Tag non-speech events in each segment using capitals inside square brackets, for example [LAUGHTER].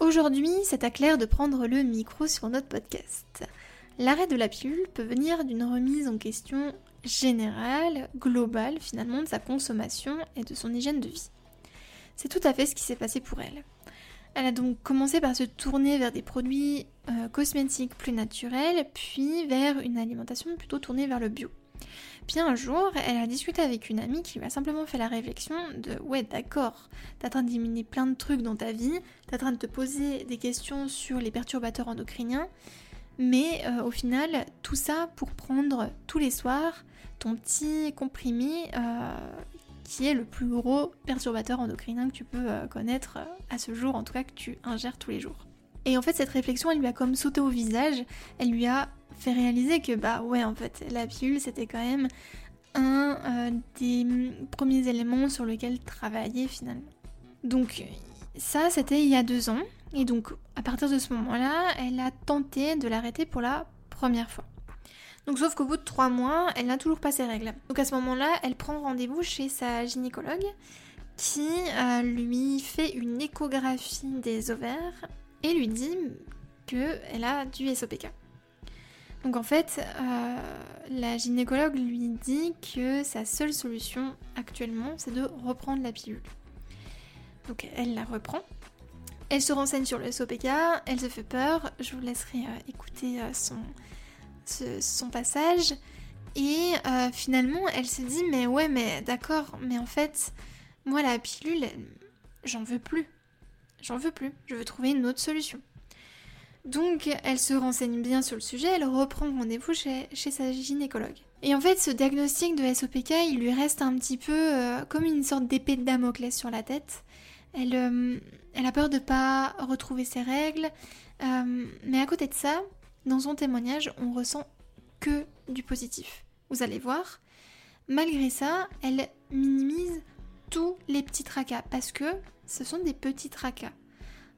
Aujourd'hui, c'est à Claire de prendre le micro sur notre podcast. L'arrêt de la pilule peut venir d'une remise en question générale, globale finalement de sa consommation et de son hygiène de vie. C'est tout à fait ce qui s'est passé pour elle. Elle a donc commencé par se tourner vers des produits euh, cosmétiques plus naturels, puis vers une alimentation plutôt tournée vers le bio. Puis un jour, elle a discuté avec une amie qui lui a simplement fait la réflexion de ouais d'accord, t'es en train d'éliminer plein de trucs dans ta vie, t'es en train de te poser des questions sur les perturbateurs endocriniens, mais euh, au final, tout ça pour prendre tous les soirs ton petit comprimé euh, le plus gros perturbateur endocrinien que tu peux euh, connaître à ce jour, en tout cas que tu ingères tous les jours. Et en fait, cette réflexion, elle lui a comme sauté au visage, elle lui a fait réaliser que bah ouais en fait la pilule c'était quand même un euh, des premiers éléments sur lequel travailler finalement. Donc ça c'était il y a deux ans et donc à partir de ce moment-là elle a tenté de l'arrêter pour la première fois. Donc sauf qu'au bout de trois mois elle n'a toujours pas ses règles. Donc à ce moment-là elle prend rendez-vous chez sa gynécologue qui euh, lui fait une échographie des ovaires et lui dit qu'elle a du SOPK. Donc en fait, euh, la gynécologue lui dit que sa seule solution actuellement, c'est de reprendre la pilule. Donc elle la reprend. Elle se renseigne sur le SOPK, elle se fait peur. Je vous laisserai euh, écouter euh, son, son passage. Et finalement, elle se dit Mais ouais, mais d'accord, mais en fait, moi la pilule, j'en veux plus. J'en veux plus. Je veux trouver une autre solution. Donc elle se renseigne bien sur le sujet, elle reprend rendez-vous chez, sa gynécologue. Et en fait, ce diagnostic de SOPK, il lui reste un petit peu euh, comme une sorte d'épée de Damoclès sur la tête. Elle, euh, elle a peur de pas retrouver ses règles, euh, mais à côté de ça, dans son témoignage, on ressent que du positif. Vous allez voir. Malgré ça, elle minimise tous les petits tracas parce que ce sont des petits tracas.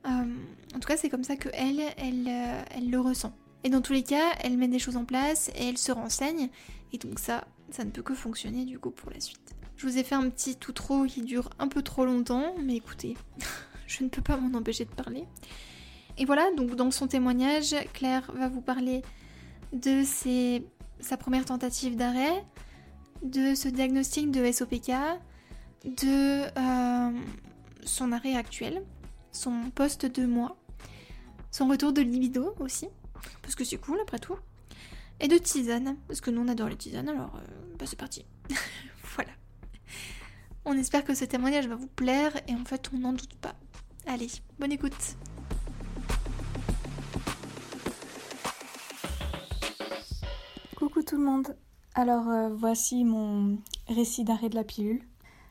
Euh, en tout cas, c'est comme ça que elle, elle, euh, elle le ressent. Et dans tous les cas, elle met des choses en place et elle se renseigne. Et donc ça, ça ne peut que fonctionner du coup pour la suite. Je vous ai fait un petit tout trop qui dure un peu trop longtemps, mais écoutez, [LAUGHS] je ne peux pas m'en empêcher de parler. Et voilà, donc dans son témoignage, Claire va vous parler de sa première tentative d'arrêt, de ce diagnostic de SOPK, de euh, son arrêt actuel, son poste de moi, son retour de libido aussi, parce que c'est cool après tout, et de tisane, parce que nous on adore les tisanes, alors euh, bah c'est parti. [LAUGHS] voilà. On espère que ce témoignage va vous plaire, et en fait on n'en doute pas. Allez, bonne écoute. Coucou tout le monde. Alors euh, voici mon récit d'arrêt de la pilule.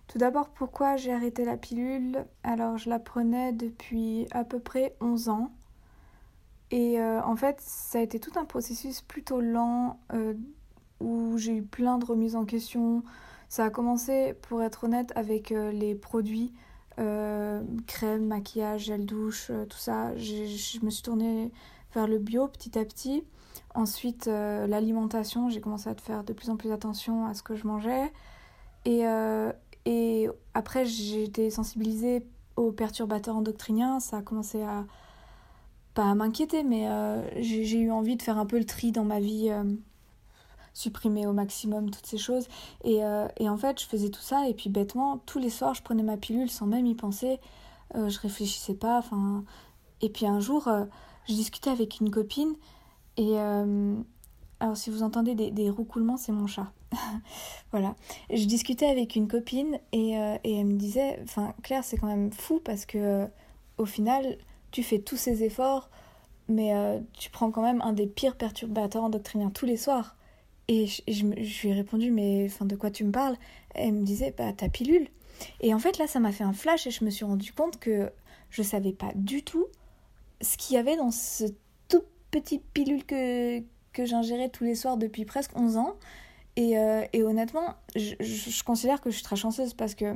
Tout d'abord, pourquoi j'ai arrêté la pilule? Alors, je la prenais depuis à peu près 11 ans. Et euh, en fait, ça a été tout un processus plutôt lent euh, où j'ai eu plein de remises en question. Ça a commencé, pour être honnête, avec les produits crème, maquillage, gel douche, tout ça. Je me suis tournée vers le bio petit à petit. Ensuite, l'alimentation, j'ai commencé à faire de plus en plus attention à ce que je mangeais. Et, et après, j'ai été sensibilisée aux perturbateurs endocriniens. Ça a commencé à. pas à m'inquiéter, mais euh, j'ai eu envie de faire un peu le tri dans ma vie, euh, supprimer au maximum toutes ces choses. Et, euh, et, en fait, je faisais tout ça, et puis bêtement, tous les soirs, je prenais ma pilule sans même y penser. je réfléchissais pas. Enfin. Et puis un jour, je discutais avec une copine, et. alors, si vous entendez des, roucoulements, c'est mon chat. [LAUGHS] voilà. Je discutais avec une copine et, euh, et elle me disait, enfin Claire, c'est quand même fou parce que euh, au final, tu fais tous ces efforts, mais euh, tu prends quand même un des pires perturbateurs endocriniens tous les soirs. Et je, je, lui ai répondu, mais enfin de quoi tu me parles? Elle me disait, bah ta pilule. Et en fait là, ça m'a fait un flash et je me suis rendu compte que je savais pas du tout ce qu'il y avait dans ce tout petit pilule que, que j'ingérais tous les soirs depuis presque 11 ans. Euh, et, honnêtement, je, considère que je suis très chanceuse parce que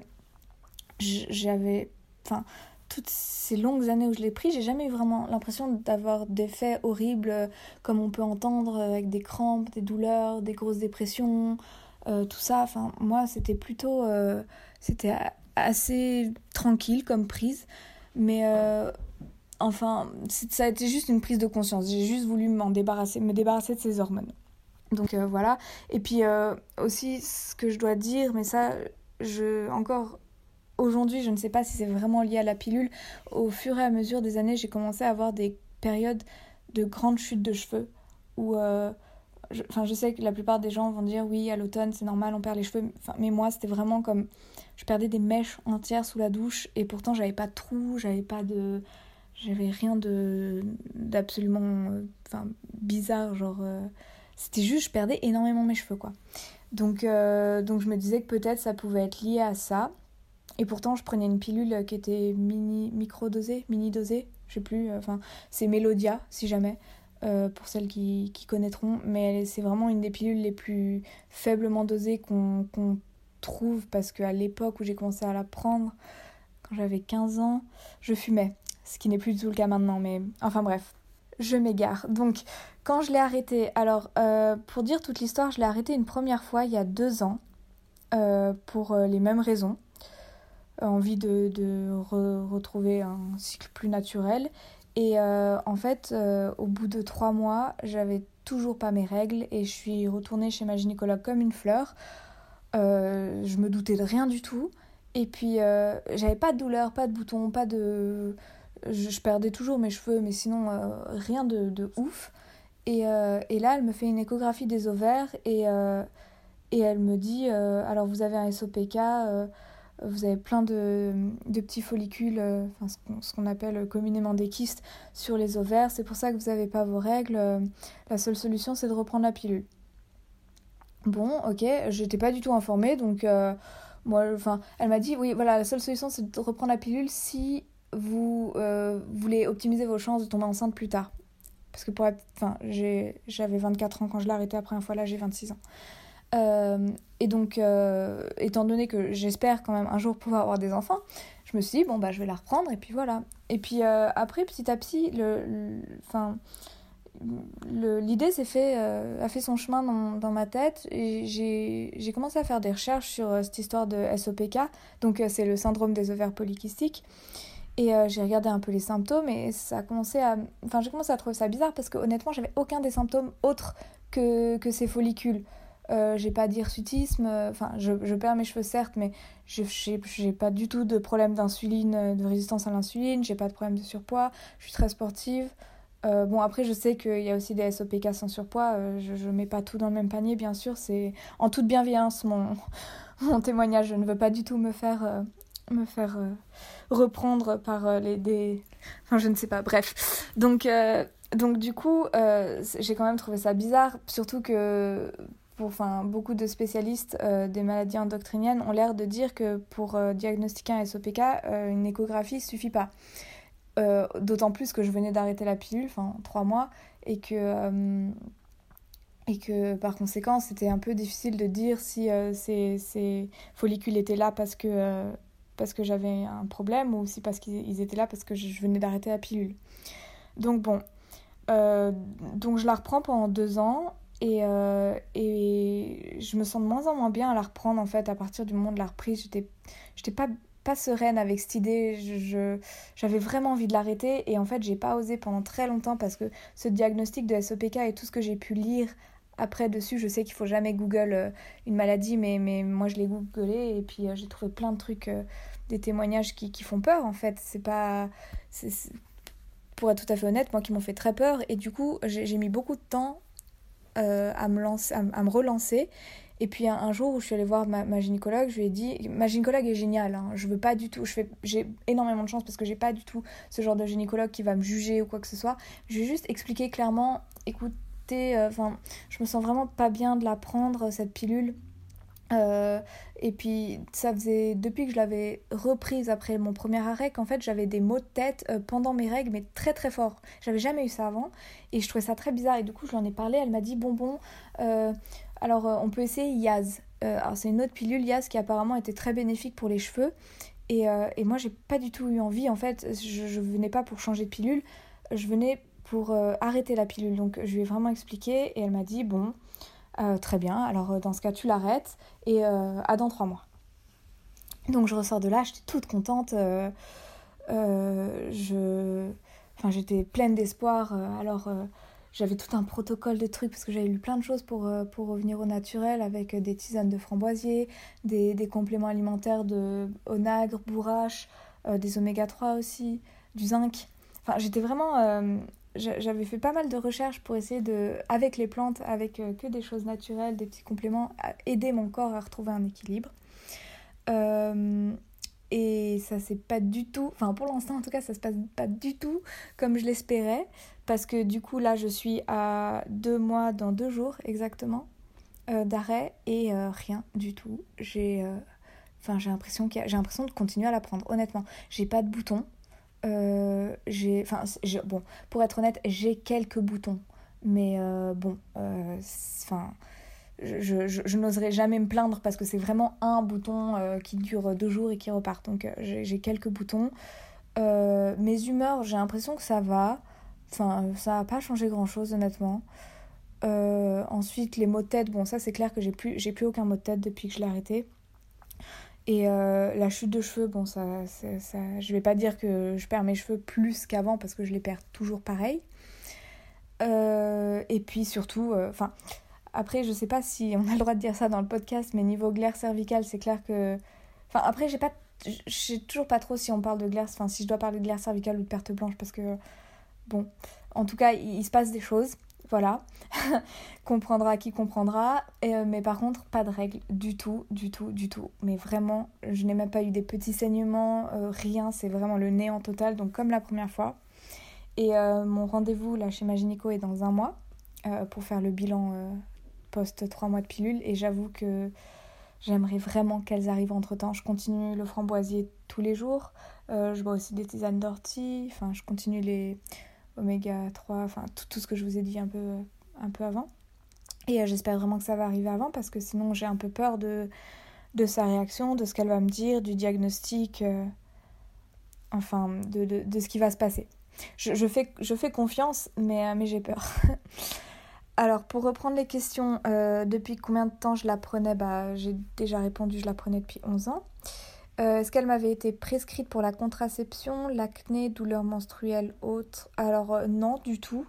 j'avais. Enfin, toutes ces longues années où je l'ai pris, j'ai jamais eu vraiment l'impression d'avoir d'effets horribles euh, comme on peut entendre avec des crampes, des douleurs, des grosses dépressions, tout ça. Enfin, moi, c'était plutôt. c'était assez tranquille comme prise. Mais enfin, ça a été juste une prise de conscience. J'ai juste voulu m'en débarrasser, me débarrasser de ces hormones. Donc euh, voilà. Et puis euh, aussi, ce que je dois dire, mais ça, je encore aujourd'hui, je ne sais pas si c'est vraiment lié à la pilule. Au fur et à mesure des années, j'ai commencé à avoir des périodes de grandes chutes de cheveux où euh, enfin je sais que la plupart des gens vont dire oui à l'automne c'est normal on perd les cheveux mais moi c'était vraiment comme je perdais des mèches entières sous la douche et pourtant j'avais pas de trous j'avais pas de j'avais rien de d'absolument enfin bizarre genre c'était juste, je perdais énormément mes cheveux, quoi. Donc, euh, donc je me disais que peut-être ça pouvait être lié à ça. Et pourtant, je prenais une pilule qui était mini, micro-dosée, mini-dosée, je sais plus. Euh, enfin, c'est Melodia, si jamais, euh, pour celles qui, qui connaîtront. Mais c'est vraiment une des pilules les plus faiblement dosées qu'on trouve parce qu'à l'époque où j'ai commencé à la prendre, quand j'avais 15 ans, je fumais. Ce qui n'est plus du tout le cas maintenant, mais enfin bref je m'égare. Donc, quand je l'ai arrêté, alors euh, pour dire toute l'histoire, je l'ai arrêté une première fois il y a deux ans euh, pour euh, les mêmes raisons. Envie de, retrouver un cycle plus naturel. Et en fait, au bout de trois mois, j'avais toujours pas mes règles et je suis retournée chez ma gynécologue comme une fleur. je me doutais de rien du tout. Et puis, j'avais pas de douleur, pas de boutons, pas de je, perdais toujours mes cheveux, mais sinon euh, rien de, de ouf. Et, euh, et, là, elle me fait une échographie des ovaires et, euh, elle me dit alors vous avez un SOPK, vous avez plein de, petits follicules, ce qu'on appelle communément des kystes sur les ovaires, c'est pour ça que vous n'avez pas vos règles. la seule solution, c'est de reprendre la pilule. Bon, ok, j'étais pas du tout informée, donc elle m'a dit oui, voilà, la seule solution, c'est de reprendre la pilule si vous euh, voulez optimiser vos chances de tomber enceinte plus tard. Parce que pour enfin, j'avais 24 ans quand je l'ai arrêté la première fois, là j'ai 26 ans. Euh, et donc, euh, étant donné que j'espère quand même un jour pouvoir avoir des enfants, je me suis dit, bon, bah, je vais la reprendre, et puis voilà. Et puis après, petit à petit, le, l'idée s'est fait, a fait son chemin dans, dans ma tête, et j'ai commencé à faire des recherches sur cette histoire de SOPK, donc c'est le syndrome des ovaires polykystiques. Et euh, j'ai regardé un peu les symptômes et ça a commencé à... Enfin, j'ai commencé à trouver ça bizarre parce que honnêtement, j'avais aucun des symptômes autres que, que ces follicules. Euh, j'ai pas d'hirsutisme, euh, enfin, je, je, perds mes cheveux certes, mais j'ai pas du tout de problème d'insuline, de résistance à l'insuline, j'ai pas de problème de surpoids, je suis très sportive. bon, après, je sais qu'il y a aussi des SOPK sans surpoids, je, je mets pas tout dans le même panier, bien sûr, c'est en toute bienveillance mon, [LAUGHS] mon témoignage, je ne veux pas du tout me faire me faire euh, reprendre par euh, les des enfin je ne sais pas bref. Donc euh, donc du coup j'ai quand même trouvé ça bizarre surtout que pour enfin beaucoup de spécialistes des maladies endocriniennes ont l'air de dire que pour diagnostiquer un SOPK une échographie suffit pas. D'autant plus que je venais d'arrêter la pilule enfin trois mois et que et que par conséquent c'était un peu difficile de dire si ces, follicules étaient là parce que parce que j'avais un problème ou aussi parce qu'ils étaient là parce que je venais d'arrêter la pilule. Donc bon, euh, donc je la reprends pendant deux ans et, euh, et je me sens de moins en moins bien à la reprendre en fait à partir du moment de la reprise. J'étais, pas, pas sereine avec cette idée, je, j'avais vraiment envie de l'arrêter et en fait j'ai pas osé pendant très longtemps parce que ce diagnostic de SOPK et tout ce que j'ai pu lire après dessus, je sais qu'il faut jamais Google euh, une maladie, mais, mais moi je l'ai googlé et puis euh, j'ai trouvé plein de trucs, euh, des témoignages qui, qui, font peur en fait. C'est pas. pour être tout à fait honnête, moi qui m'ont fait très peur et du coup j'ai mis beaucoup de temps à, me lancer, à, me relancer. Et puis un, jour où je suis allée voir ma, gynécologue, je lui ai dit, ma gynécologue est géniale, hein, je veux pas du tout, je fais, j'ai énormément de chance parce que j'ai pas du tout ce genre de gynécologue qui va me juger ou quoi que ce soit. Je ai juste expliqué clairement, écoute, euh, enfin, je me sens vraiment pas bien de la prendre, cette pilule. Euh, et puis ça faisait depuis que je l'avais reprise après mon premier arrêt qu'en fait j'avais des maux de tête euh, pendant mes règles mais très très fort. J'avais jamais eu ça avant et je trouvais ça très bizarre et du coup je lui ai parlé. Elle m'a dit bon bon alors on peut essayer Yaz. c'est une autre pilule Yaz qui apparemment était très bénéfique pour les cheveux Et, et moi, j'ai pas du tout eu envie. En fait, je, je venais pas pour changer de pilule, je venais pour arrêter la pilule. Donc, je lui ai vraiment expliqué et elle m'a dit Bon, très bien, alors dans ce cas, tu l'arrêtes et à dans trois mois. Donc, je ressors de là, j'étais toute contente. je Enfin, j'étais pleine d'espoir. Euh, alors, euh, j'avais tout un protocole de trucs parce que j'avais lu plein de choses pour, euh, pour revenir au naturel avec des tisanes de framboisier, des, des compléments alimentaires de onagre, bourrache, des oméga 3 aussi, du zinc. Enfin, j'étais vraiment. J'avais fait pas mal de recherches pour essayer de, avec les plantes, avec que des choses naturelles, des petits compléments, aider mon corps à retrouver un équilibre. Et ça c'est pas du tout, enfin pour l'instant en tout cas ça se passe pas du tout comme je l'espérais. Parce que du coup là je suis à deux mois dans deux jours exactement euh, d'arrêt et euh, rien du tout. J'ai euh, enfin j'ai l'impression j'ai l'impression de continuer à la prendre honnêtement. J'ai pas de boutons. j'ai bon pour être honnête j'ai quelques boutons mais bon enfin je, je, n'oserais jamais me plaindre parce que c'est vraiment un bouton euh, qui dure deux jours et qui repart. Donc euh, j'ai quelques boutons. Euh, mes humeurs, j'ai l'impression que ça va. Enfin, ça n'a pas changé grand chose honnêtement. ensuite, les maux de tête, bon, ça c'est clair que j'ai plus, j'ai plus aucun mot de tête depuis que je l'ai arrêté. Et la chute de cheveux, bon, ça, ça, je vais pas dire que je perds mes cheveux plus qu'avant parce que je les perds toujours pareil. et puis surtout, enfin, après, je sais pas si on a le droit de dire ça dans le podcast, mais niveau glaire cervicale, c'est clair que. Enfin, après, j'ai pas. Je sais toujours pas trop si on parle de glaire. Enfin, si je dois parler de glaire cervicale ou de perte blanche, parce que. Bon. En tout cas, il, se passe des choses. Voilà. [LAUGHS] comprendra qui comprendra. Euh, mais par contre, pas de règles du tout, du tout, du tout. Mais vraiment, je n'ai même pas eu des petits saignements, euh, rien. C'est vraiment le néant total. Donc, comme la première fois. Et euh, mon rendez-vous là chez Maginico est dans un mois pour faire le bilan post 3 mois de pilule et j'avoue que j'aimerais vraiment qu'elles arrivent entre temps. Je continue le framboisier tous les jours, je bois aussi des tisanes d'ortie, enfin je continue les oméga 3, enfin tout, tout, ce que je vous ai dit un peu, un peu avant. Et euh, j'espère vraiment que ça va arriver avant parce que sinon j'ai un peu peur de, de sa réaction, de ce qu'elle va me dire, du diagnostic, euh, enfin de, de, de, ce qui va se passer. Je, je, fais, je fais confiance, mais, mais j'ai peur. [LAUGHS] Alors, pour reprendre les questions, euh, depuis combien de temps je la prenais? Bah, J'ai déjà répondu, je la prenais depuis 11 ans. Euh, est-ce qu'elle m'avait été prescrite pour la contraception, l'acné, douleurs menstruelles, autres Alors, euh, non, du tout.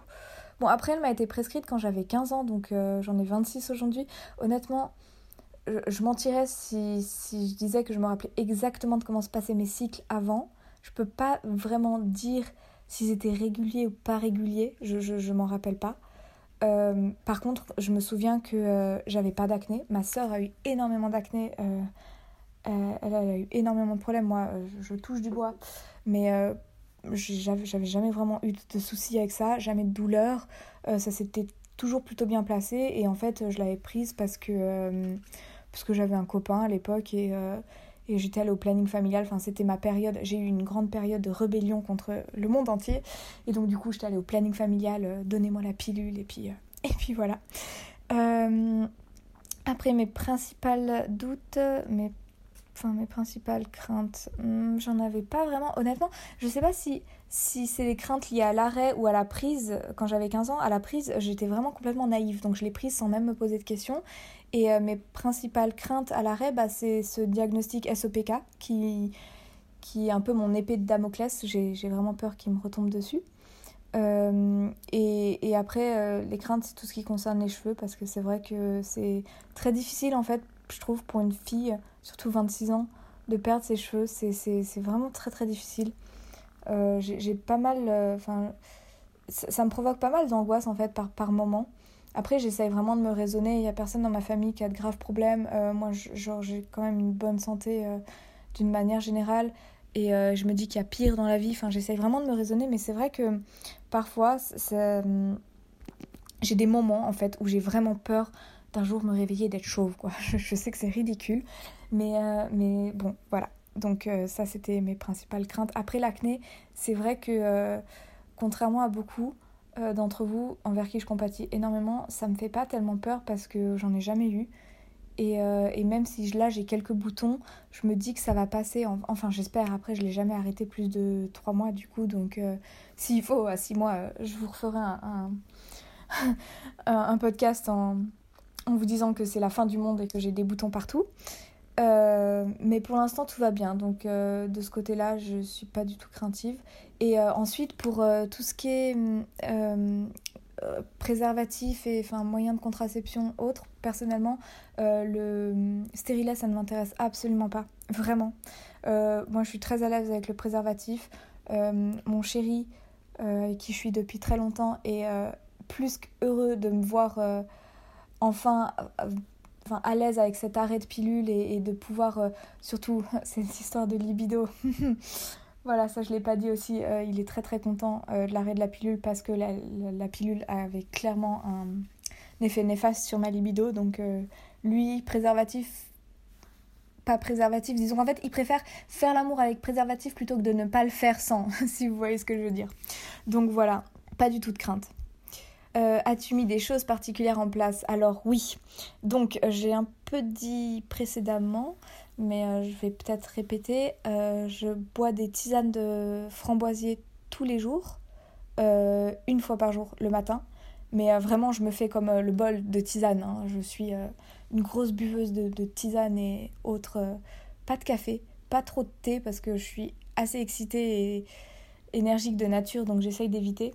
Bon, après, elle m'a été prescrite quand j'avais 15 ans, donc j'en ai 26 aujourd'hui. Honnêtement, je, mentirais si, si, je disais que je me rappelais exactement de comment se passaient mes cycles avant. Je peux pas vraiment dire s'ils étaient réguliers ou pas réguliers, je, je, je m'en rappelle pas. Euh, par contre, je me souviens que euh, j'avais pas d'acné. Ma soeur a eu énormément d'acné. Euh, elle, a eu énormément de problèmes. Moi, je, touche du bois. Mais j'avais jamais vraiment eu de soucis avec ça. Jamais de douleur. ça s'était toujours plutôt bien placé. Et en fait, je l'avais prise parce que, parce que j'avais un copain à l'époque. Et j'étais allée au planning familial. Enfin, c'était ma période. J'ai eu une grande période de rébellion contre le monde entier. Et donc, du coup, j'étais allée au planning familial. Euh, donnez-moi la pilule. Et puis, euh, [LAUGHS] et puis voilà. Euh, après, mes principales doutes, mes, enfin, mes principales craintes, hmm, j'en avais pas vraiment. Honnêtement, je sais pas si, si c'est des craintes liées à l'arrêt ou à la prise. Quand j'avais 15 ans, à la prise, j'étais vraiment complètement naïve. Donc, je l'ai prise sans même me poser de questions. Et euh, mes principales craintes à l'arrêt, bah, c'est ce diagnostic SOPK qui, qui est un peu mon épée de Damoclès. J'ai vraiment peur qu'il me retombe dessus. Euh, et, et, après, euh, les craintes, c'est tout ce qui concerne les cheveux, parce que c'est vrai que c'est très difficile, en fait, je trouve, pour une fille, surtout 26 ans, de perdre ses cheveux. C'est vraiment très, très difficile. J'ai pas mal... Enfin, ça, me provoque pas mal d'angoisse, en fait, par, par moment. Après, j'essaye vraiment de me raisonner. Il n'y a personne dans ma famille qui a de graves problèmes. Euh, moi, j'ai quand même une bonne santé euh, d'une manière générale. Et euh, je me dis qu'il y a pire dans la vie. Enfin, j'essaye vraiment de me raisonner. Mais c'est vrai que parfois, j'ai des moments, en fait, où j'ai vraiment peur d'un jour me réveiller d'être chauve, quoi. [LAUGHS] Je, sais que c'est ridicule. Mais, mais bon, voilà. Donc ça, c'était mes principales craintes. Après l'acné, c'est vrai que, contrairement à beaucoup, euh, d'entre vous envers qui je compatis énormément, ça me fait pas tellement peur parce que j'en ai jamais eu. Et, et même si là j'ai quelques boutons, je me dis que ça va passer. Enfin, j'espère. Après, je l'ai jamais arrêté plus de 3 mois du coup. Donc, s'il faut, à 6 mois, je vous referai un, un, [LAUGHS] podcast en, en vous disant que c'est la fin du monde et que j'ai des boutons partout. Euh, mais pour l'instant, tout va bien. Donc, euh, de ce côté-là, je suis pas du tout craintive. Et euh, ensuite, pour tout ce qui est préservatif et moyen de contraception autre, personnellement, le stérilet, ça ne m'intéresse absolument pas. Vraiment. moi, je suis très à l'aise avec le préservatif. mon chéri, qui je suis depuis très longtemps, est plus qu'heureux de me voir enfin enfin, à l'aise avec cet arrêt de pilule et, de pouvoir, euh, surtout, [LAUGHS] c'est une histoire de libido. [LAUGHS] voilà, ça je l'ai pas dit aussi, euh, il est très très content euh, de l'arrêt de la pilule parce que la, pilule avait clairement un, effet néfaste sur ma libido. Donc lui, préservatif, pas préservatif, disons en fait il préfère faire l'amour avec préservatif plutôt que de ne pas le faire sans, [LAUGHS] si vous voyez ce que je veux dire. Donc voilà, pas du tout de crainte. Euh, as-tu mis des choses particulières en place? Alors oui. Donc j'ai un peu dit précédemment, mais euh, je vais peut-être répéter. Euh, je bois des tisanes de framboisier tous les jours, une fois par jour le matin. Mais vraiment, je me fais comme le bol de tisane. Hein. Je suis une grosse buveuse de, de tisane et autres. pas de café, pas trop de thé parce que je suis assez excitée et énergique de nature, donc j'essaye d'éviter.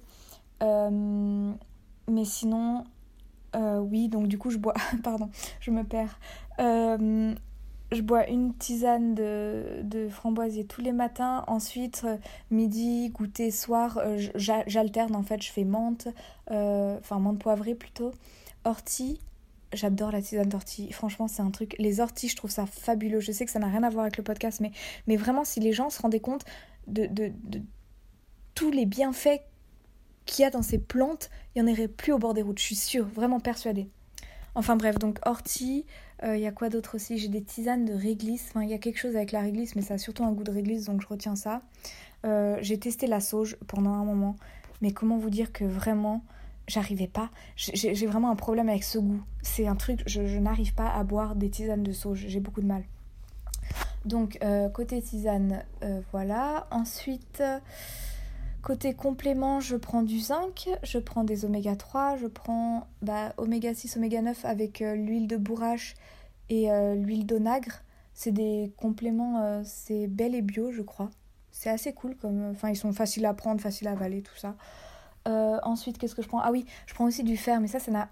Mais sinon, euh, oui, donc du coup, je bois. [LAUGHS] Pardon, je me perds. Euh, je bois une tisane de, de, framboisier tous les matins. Ensuite, euh, midi, goûter, soir, j'alterne en fait. Je fais menthe, enfin menthe poivrée plutôt. Ortie, j'adore la tisane d'ortie. Franchement, c'est un truc. Les orties, je trouve ça fabuleux. Je sais que ça n'a rien à voir avec le podcast, mais, mais vraiment, si les gens se rendaient compte de, de, de tous les bienfaits qu'il y a dans ces plantes, il n'y en aurait plus au bord des routes, je suis sûre, vraiment persuadée. Enfin bref, donc ortie, euh, il y a quoi d'autre aussi? J'ai des tisanes de réglisse, enfin il y a quelque chose avec la réglisse, mais ça a surtout un goût de réglisse, donc je retiens ça. Euh, j'ai testé la sauge pendant un moment, mais comment vous dire que vraiment, j'arrivais pas? J'ai vraiment un problème avec ce goût. C'est un truc, je, n'arrive pas à boire des tisanes de sauge, j'ai beaucoup de mal. Donc euh, côté tisane, voilà. Ensuite... Côté complément, je prends du zinc, je prends des oméga 3, je prends bah, oméga 6, oméga 9 avec euh, l'huile de bourrache et euh, l'huile d'onagre. C'est des compléments, euh, c'est bel et bio, je crois. C'est assez cool, comme, enfin ils sont faciles à prendre, faciles à avaler, tout ça. ensuite, qu'est-ce que je prends? Ah oui, je prends aussi du fer, mais ça, ça n'a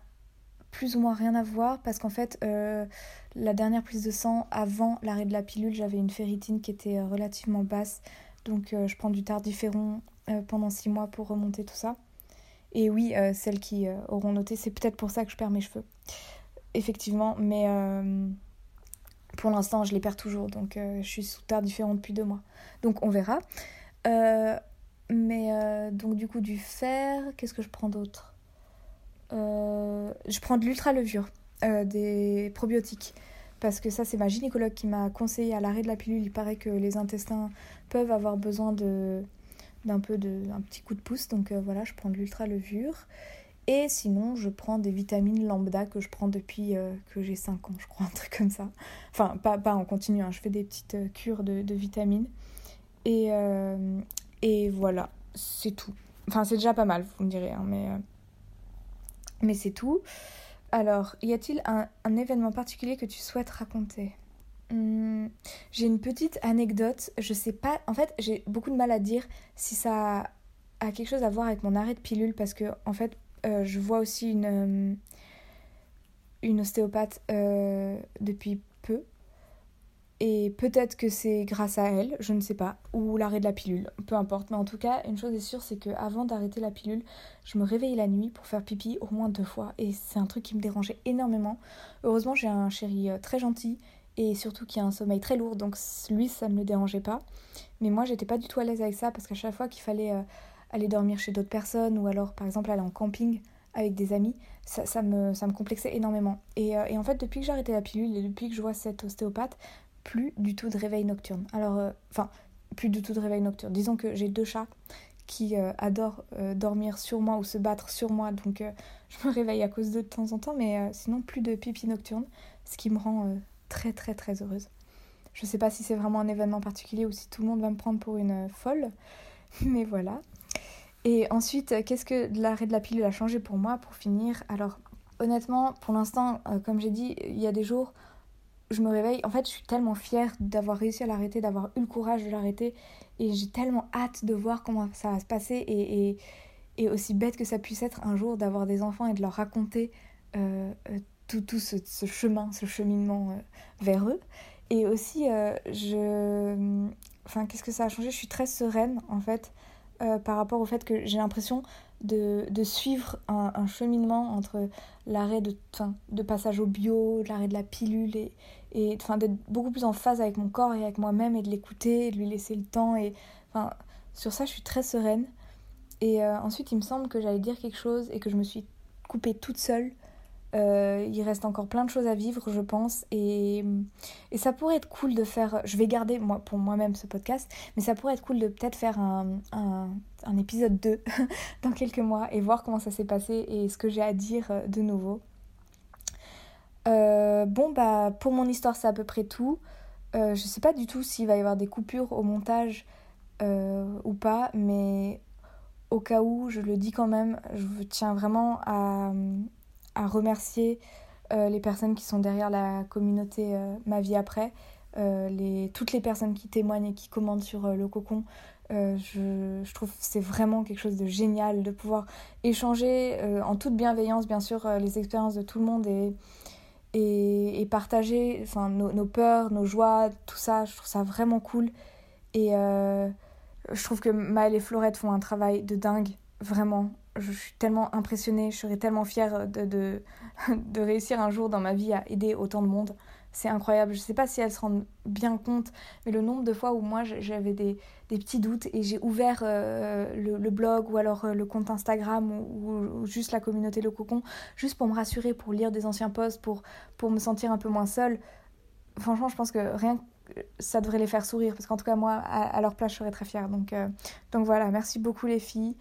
plus ou moins rien à voir parce qu'en fait, la dernière prise de sang avant l'arrêt de la pilule, j'avais une ferritine qui était relativement basse. Donc je prends du tardiféron pendant six mois pour remonter tout ça. Et oui, euh, celles qui euh, auront noté, c'est peut-être pour ça que je perds mes cheveux. Effectivement, mais pour l'instant, je les perds toujours. Donc, je suis sous terre différente depuis deux mois. Donc, on verra. mais donc, du coup, du fer, qu'est-ce que je prends d'autre? Je prends de l'ultra-levure, des probiotiques parce que ça c'est ma gynécologue qui m'a conseillé à l'arrêt de la pilule. Il paraît que les intestins peuvent avoir besoin de d'un peu de un petit coup de pouce. Donc euh, voilà je prends de l'ultra levure. Et sinon je prends des vitamines lambda que je prends depuis euh, que j'ai 5 ans je crois un truc comme ça. Enfin pas, pas en continu hein. je fais des petites euh, cures de, vitamines. Et, et voilà. C'est tout. Enfin c'est déjà pas mal vous me direz hein, mais mais c'est tout. Alors y a-t-il un événement particulier que tu souhaites raconter? Hmm, j'ai une petite anecdote. Je sais pas. En fait, j'ai beaucoup de mal à dire si ça a quelque chose à voir avec mon arrêt de pilule parce que, en fait, euh, je vois aussi une, euh, une ostéopathe euh, depuis peu. Et peut-être que c'est grâce à elle, je ne sais pas, ou l'arrêt de la pilule, peu importe. Mais en tout cas, une chose est sûre, c'est que avant d'arrêter la pilule, je me réveillais la nuit pour faire pipi au moins deux fois. Et c'est un truc qui me dérangeait énormément. Heureusement, j'ai un chéri très gentil et surtout qui a un sommeil très lourd, donc lui ça ne me dérangeait pas. Mais moi j'étais pas du tout à l'aise avec ça parce qu'à chaque fois qu'il fallait euh, aller dormir chez d'autres personnes ou alors par exemple aller en camping avec des amis, ça, me, complexait énormément. Et, euh, et, en fait depuis que j'ai arrêté la pilule et depuis que je vois cette ostéopathe, plus du tout de réveil nocturne. Alors, euh, enfin, plus du tout de réveil nocturne. Disons que j'ai deux chats qui adorent dormir sur moi ou se battre sur moi, donc [LAUGHS] je me réveille à cause d'eux de temps en temps, mais sinon plus de pipi nocturne ce qui me rend très très très heureuse. Je sais pas si c'est vraiment un événement particulier ou si tout le monde va me prendre pour une folle, [LAUGHS] mais voilà. Et ensuite, qu'est-ce que l'arrêt de la pilule a changé pour moi pour finir? Alors, honnêtement, pour l'instant, comme j'ai dit, il y a des jours je me réveille, en fait, je suis tellement fière d'avoir réussi à l'arrêter, d'avoir eu le courage de l'arrêter, et j'ai tellement hâte de voir comment ça va se passer, et, et, aussi bête que ça puisse être un jour d'avoir des enfants et de leur raconter euh, euh, tout, tout ce, chemin, ce cheminement euh, vers eux. Et aussi, je... Enfin, qu'est-ce que ça a changé? Je suis très sereine, en fait, par rapport au fait que j'ai l'impression de, de suivre un, un, cheminement entre l'arrêt de, de passage au bio, l'arrêt de la pilule et, et d'être beaucoup plus en phase avec mon corps et avec moi-même et de l'écouter, de lui laisser le temps. Et sur ça, je suis très sereine. Et euh, ensuite, il me semble que j'allais dire quelque chose et que je me suis coupée toute seule. Euh, il reste encore plein de choses à vivre, je pense. Et, ça pourrait être cool de faire. Je vais garder pour moi-même ce podcast, mais ça pourrait être cool de peut-être faire un, un, épisode 2 [LAUGHS] dans quelques mois et voir comment ça s'est passé et ce que j'ai à dire euh, de nouveau. Euh, bon, bah, pour mon histoire, c'est à peu près tout. Je sais pas du tout s'il va y avoir des coupures au montage ou pas, mais au cas où, je le dis quand même, je tiens vraiment à, à remercier les personnes qui sont derrière la communauté Ma vie après, les, toutes les personnes qui témoignent et qui commentent sur le cocon. je, trouve que c'est vraiment quelque chose de génial de pouvoir échanger en toute bienveillance, bien sûr, les expériences de tout le monde et, partager enfin, nos, nos, peurs, nos joies, tout ça. Je trouve ça vraiment cool. Et euh, je trouve que Maëlle et Florette font un travail de dingue, vraiment. Je suis tellement impressionnée, je serais tellement fière de, [LAUGHS] de, réussir un jour dans ma vie à aider autant de monde c'est incroyable. Je sais pas si elles se rendent bien compte, mais le nombre de fois où moi j'avais des, des petits doutes et j'ai ouvert euh, le, blog ou alors euh, le compte Instagram ou, juste la communauté Le Cocon, juste pour me rassurer, pour lire des anciens posts, pour, pour me sentir un peu moins seule. Franchement, je pense que rien que ça devrait les faire sourire parce qu'en tout cas, moi, à, leur place, je serais très fière. Donc, euh, donc voilà, merci beaucoup les filles.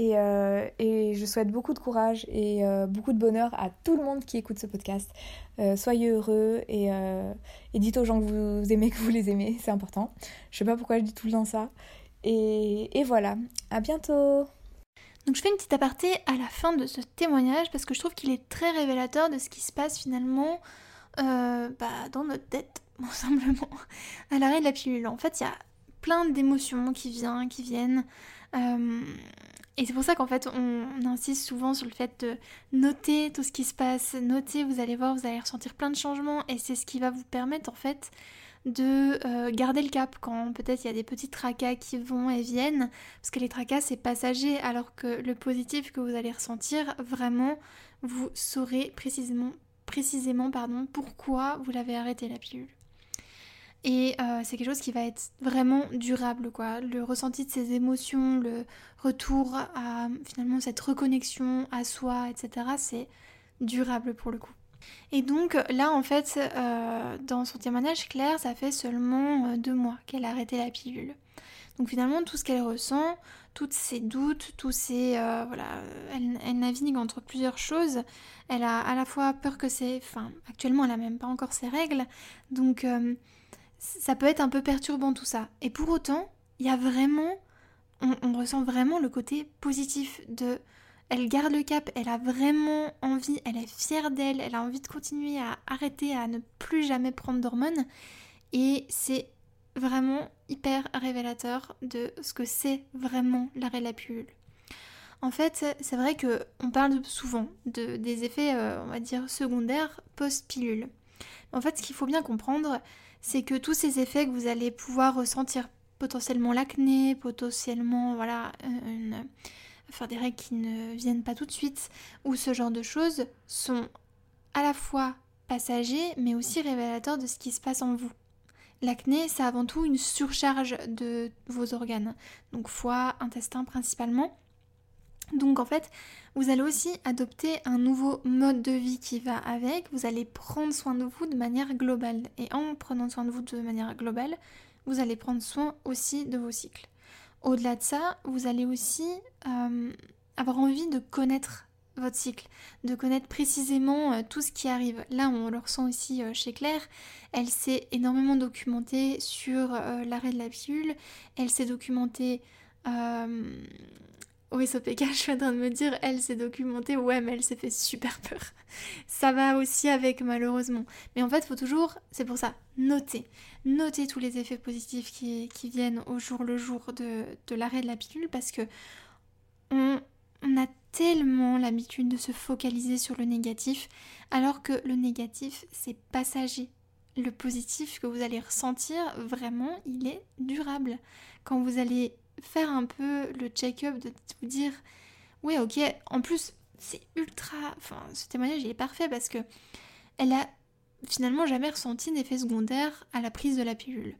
Et, euh, et, je souhaite beaucoup de courage et euh, beaucoup de bonheur à tout le monde qui écoute ce podcast. Euh, soyez heureux et, dites aux gens que vous aimez [LAUGHS] que vous les aimez, c'est important. Je sais pas pourquoi je dis tout le temps ça. Et, et, voilà, à bientôt Donc je fais une petite aparté à la fin de ce témoignage parce que je trouve qu'il est très révélateur de ce qui se passe finalement bah, dans notre tête, [LAUGHS] tout simplement, à l'arrêt de la pilule. En fait, il y a plein d'émotions qui viennent, qui viennent. Et c'est pour ça qu'en fait, on insiste souvent sur le fait de noter tout ce qui se passe. Noter, vous allez voir, vous allez ressentir plein de changements. Et c'est ce qui va vous permettre, en fait, de euh, garder le cap quand peut-être il y a des petits tracas qui vont et viennent. Parce que les tracas, c'est passager. Alors que le positif que vous allez ressentir, vraiment, vous saurez précisément, précisément pardon, pourquoi vous l'avez arrêté la pilule. Et euh, c'est quelque chose qui va être vraiment durable, quoi. Le ressenti de ces émotions, le retour à finalement cette reconnexion à soi, etc., c'est durable pour le coup. Et donc là, en fait, euh, dans son témoignage, Claire, ça fait seulement euh, deux mois qu'elle a arrêté la pilule. Donc finalement, tout ce qu'elle ressent, tous ses doutes, tous ses... voilà, elle, elle, navigue entre plusieurs choses. Elle a à la fois peur que c'est... Enfin, actuellement, elle n'a même pas encore ses règles. Donc ça peut être un peu perturbant tout ça. Et pour autant, il y a vraiment, on, ressent vraiment le côté positif de, elle garde le cap, elle a vraiment envie, elle est fière d'elle, elle a envie de continuer à arrêter, à ne plus jamais prendre d'hormones. Et c'est vraiment hyper révélateur de ce que c'est vraiment l'arrêt de la pilule. En fait, c'est vrai que on parle souvent de, des effets, euh, on va dire, secondaires post-pilule. En fait, ce qu'il faut bien comprendre, c'est que tous ces effets que vous allez pouvoir ressentir, potentiellement l'acné, potentiellement voilà, faire des règles qui ne viennent pas tout de suite, ou ce genre de choses, sont à la fois passagers, mais aussi révélateurs de ce qui se passe en vous. L'acné, c'est avant tout une surcharge de vos organes, donc foie, intestin principalement. Donc en fait, vous allez aussi adopter un nouveau mode de vie qui va avec. Vous allez prendre soin de vous de manière globale. Et en prenant soin de vous de manière globale, vous allez prendre soin aussi de vos cycles. Au-delà de ça, vous allez aussi euh, avoir envie de connaître votre cycle, de connaître précisément euh, tout ce qui arrive. Là, on le ressent aussi euh, chez Claire. Elle s'est énormément documentée sur l'arrêt de la pilule. Elle s'est documentée. Oui, SOPK, je suis en train de me dire, elle s'est documentée, ouais, mais elle s'est fait super peur. [LAUGHS] Ça va aussi avec, malheureusement. Mais en fait, il faut toujours, c'est pour ça, noter. Noter tous les effets positifs qui, viennent au jour le jour de, l'arrêt de la pilule parce que on a tellement l'habitude de se focaliser sur le négatif, alors que le négatif, c'est passager. Le positif que vous allez ressentir, vraiment, il est durable. Quand vous allez faire un peu le check-up, de vous dire, oui, ok, en plus, c'est ultra... Enfin, ce témoignage, il est parfait parce que elle a finalement jamais ressenti d'effet secondaire à la prise de la pilule.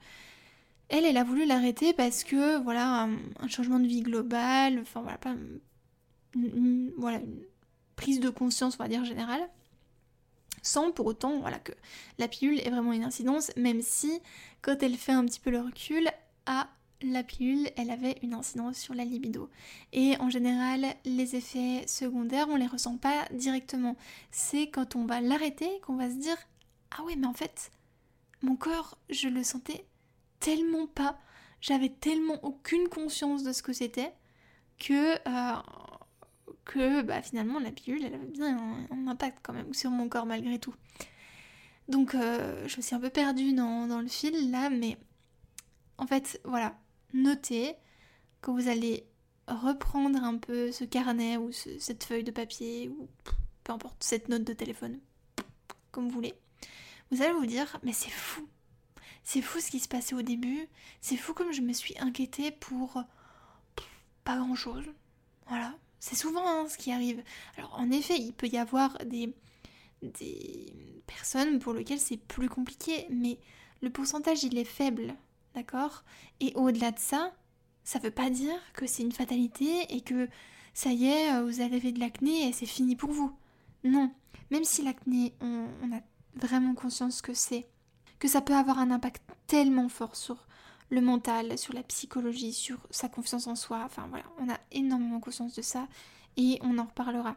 Elle, elle a voulu l'arrêter parce que, voilà, un, changement de vie global, enfin voilà, pas, une, voilà, une prise de conscience, on va dire, générale, sans pour autant voilà, que la pilule ait vraiment une incidence, même si, quand elle fait un petit peu le recul, à la pilule, elle avait une incidence sur la libido. Et en général, les effets secondaires, on les ressent pas directement. C'est quand on va l'arrêter qu'on va se dire Ah ouais, mais en fait, mon corps, je le sentais tellement pas, j'avais tellement aucune conscience de ce que c'était que euh, que bah, finalement la pilule elle avait bien un, impact quand même sur mon corps malgré tout. Donc euh, je me suis un peu perdue dans, le fil là, mais en fait voilà, notez que vous allez reprendre un peu ce carnet ou cette feuille de papier ou peu importe, cette note de téléphone, comme vous voulez. Vous allez vous dire, mais c'est fou. C'est fou ce qui se passait au début. C'est fou comme je me suis inquiétée pour pas grand chose. Voilà, c'est souvent hein, ce qui arrive. Alors en effet, il peut y avoir des, des personnes pour lesquelles c'est plus compliqué, mais le pourcentage il est faible, d'accord? Et au-delà de ça, ça veut pas dire que c'est une fatalité et que ça y est, euh, vous avez de l'acné et c'est fini pour vous. Non, même si l'acné, on, on a vraiment conscience que c'est que ça peut avoir un impact tellement fort sur le mental, sur la psychologie, sur sa confiance en soi. Enfin voilà, on a énormément conscience de ça et on en reparlera.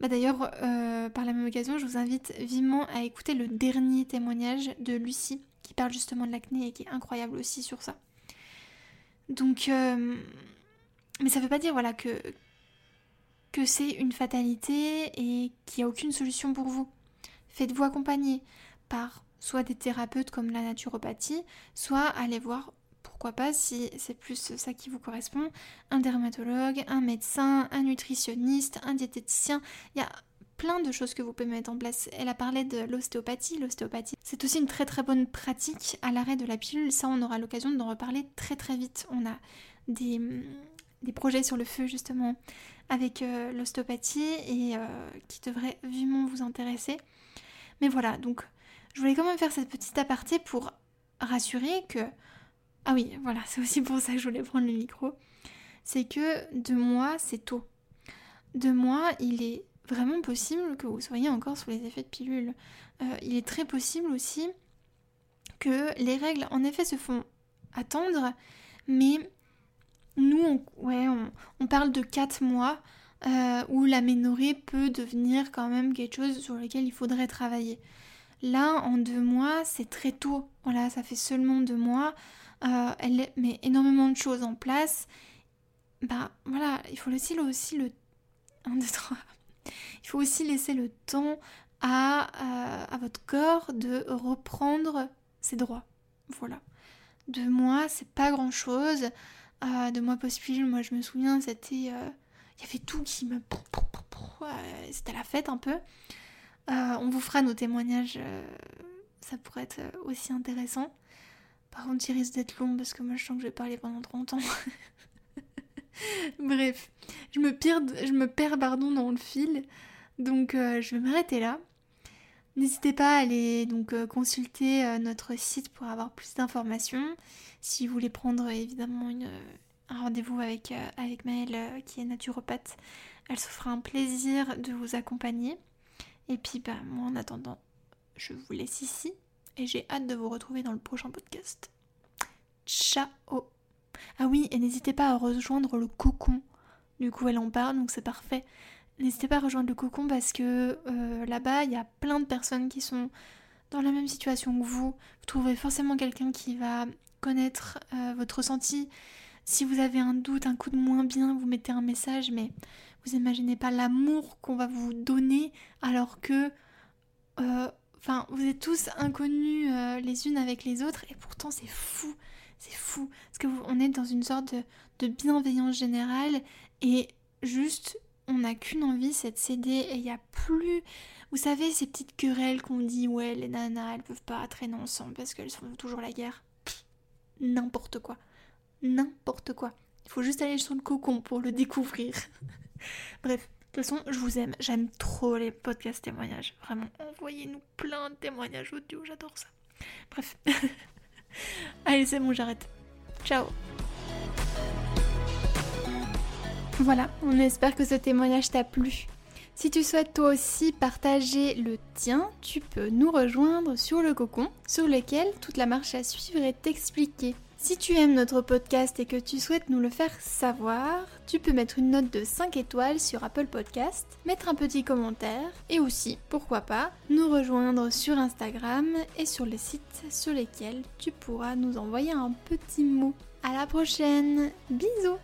Bah d'ailleurs, euh, par la même occasion, je vous invite vivement à écouter le dernier témoignage de Lucie qui parle justement de l'acné et qui est incroyable aussi sur ça. Donc, euh, mais ça veut pas dire voilà que que c'est une fatalité et qu'il n'y a aucune solution pour vous. Faites-vous accompagner par soit des thérapeutes comme la naturopathie, soit aller voir, pourquoi pas, si c'est plus ça qui vous correspond, un dermatologue, un médecin, un nutritionniste, un diététicien. Il y a plein de choses que vous pouvez mettre en place. Elle a parlé de l'ostéopathie. L'ostéopathie, c'est aussi une très très bonne pratique à l'arrêt de la pilule. Ça, on aura l'occasion d'en reparler très très vite. On a des, des projets sur le feu justement avec euh, l'ostéopathie et euh, qui devraient vivement vous intéresser. Mais voilà, donc je voulais quand même faire cette petite aparté pour rassurer que... Ah oui, voilà, c'est aussi pour ça que je voulais prendre le micro. C'est que deux mois, c'est tôt. Deux mois, il est vraiment possible que vous soyez encore sous les effets de pilule. Euh, il est très possible aussi que les règles, en effet, se font attendre, mais nous, on, ouais, on, parle de quatre mois euh, où l'aménorrhée peut devenir quand même quelque chose sur lequel il faudrait travailler. Là, en deux mois, c'est très tôt. Voilà, ça fait seulement deux mois. Euh, elle met énormément de choses en place. Bah voilà, il faut aussi, aussi le... Un, deux, trois. Il faut aussi laisser le temps à, euh, à votre corps de reprendre ses droits. Voilà. Deux mois, c'est pas grand chose. Euh, deux mois post-pilule, moi je me souviens, c'était. Il y avait tout qui me. C'était la fête un peu. Euh, on vous fera nos témoignages, euh, ça pourrait être euh, aussi intéressant. Par contre, il risque d'être long parce que moi je sens que je vais parler pendant 30 ans. [LAUGHS] [LAUGHS] Bref, je me, je me perds pardon, dans le fil, donc je vais m'arrêter là. N'hésitez pas à aller donc consulter notre site pour avoir plus d'informations. Si vous voulez prendre évidemment un rendez-vous avec, avec Maëlle qui est naturopathe, elle se fera un plaisir de vous accompagner. Et puis, bah, moi, en attendant, je vous laisse ici et j'ai hâte de vous retrouver dans le prochain podcast. Ciao Ah oui, et n'hésitez pas à rejoindre le cocon. Du coup, elle en parle, donc c'est parfait. n'hésitez pas à rejoindre le cocon parce que euh, là-bas, il y a plein de personnes qui sont dans la même situation que vous. Vous trouverez forcément quelqu'un qui va connaître euh, votre ressenti. Si vous avez un doute, un coup de moins bien, vous mettez un message, mais vous imaginez pas l'amour qu'on va vous donner alors que euh, enfin vous êtes tous inconnus les unes avec les autres et pourtant c'est fou c'est fou parce que on est dans une sorte de, bienveillance générale et juste on n'a qu'une envie c'est de s'aider et il n'y a plus vous savez ces petites querelles qu'on dit ouais les nanas elles peuvent pas traîner ensemble parce qu'elles font toujours la guerre n'importe quoi n'importe quoi il faut juste aller sur le cocon pour le découvrir [LAUGHS] Bref, de toute façon, je vous aime. J'aime trop les podcasts témoignages. Vraiment, envoyez-nous plein de témoignages audio, j'adore ça. Bref. [LAUGHS] [LAUGHS] Allez, c'est bon, j'arrête. Ciao. Voilà, on espère que ce témoignage t'a plu. Si tu souhaites toi aussi partager le tien, tu peux nous rejoindre sur le cocon, sur lequel toute la marche à suivre est expliquée. Si tu aimes notre podcast et que tu souhaites nous le faire savoir, tu peux mettre une note de 5 étoiles sur Apple Podcast, mettre un petit commentaire et aussi, pourquoi pas, nous rejoindre sur Instagram et sur les sites sur lesquels tu pourras nous envoyer un petit mot. À la prochaine, bisous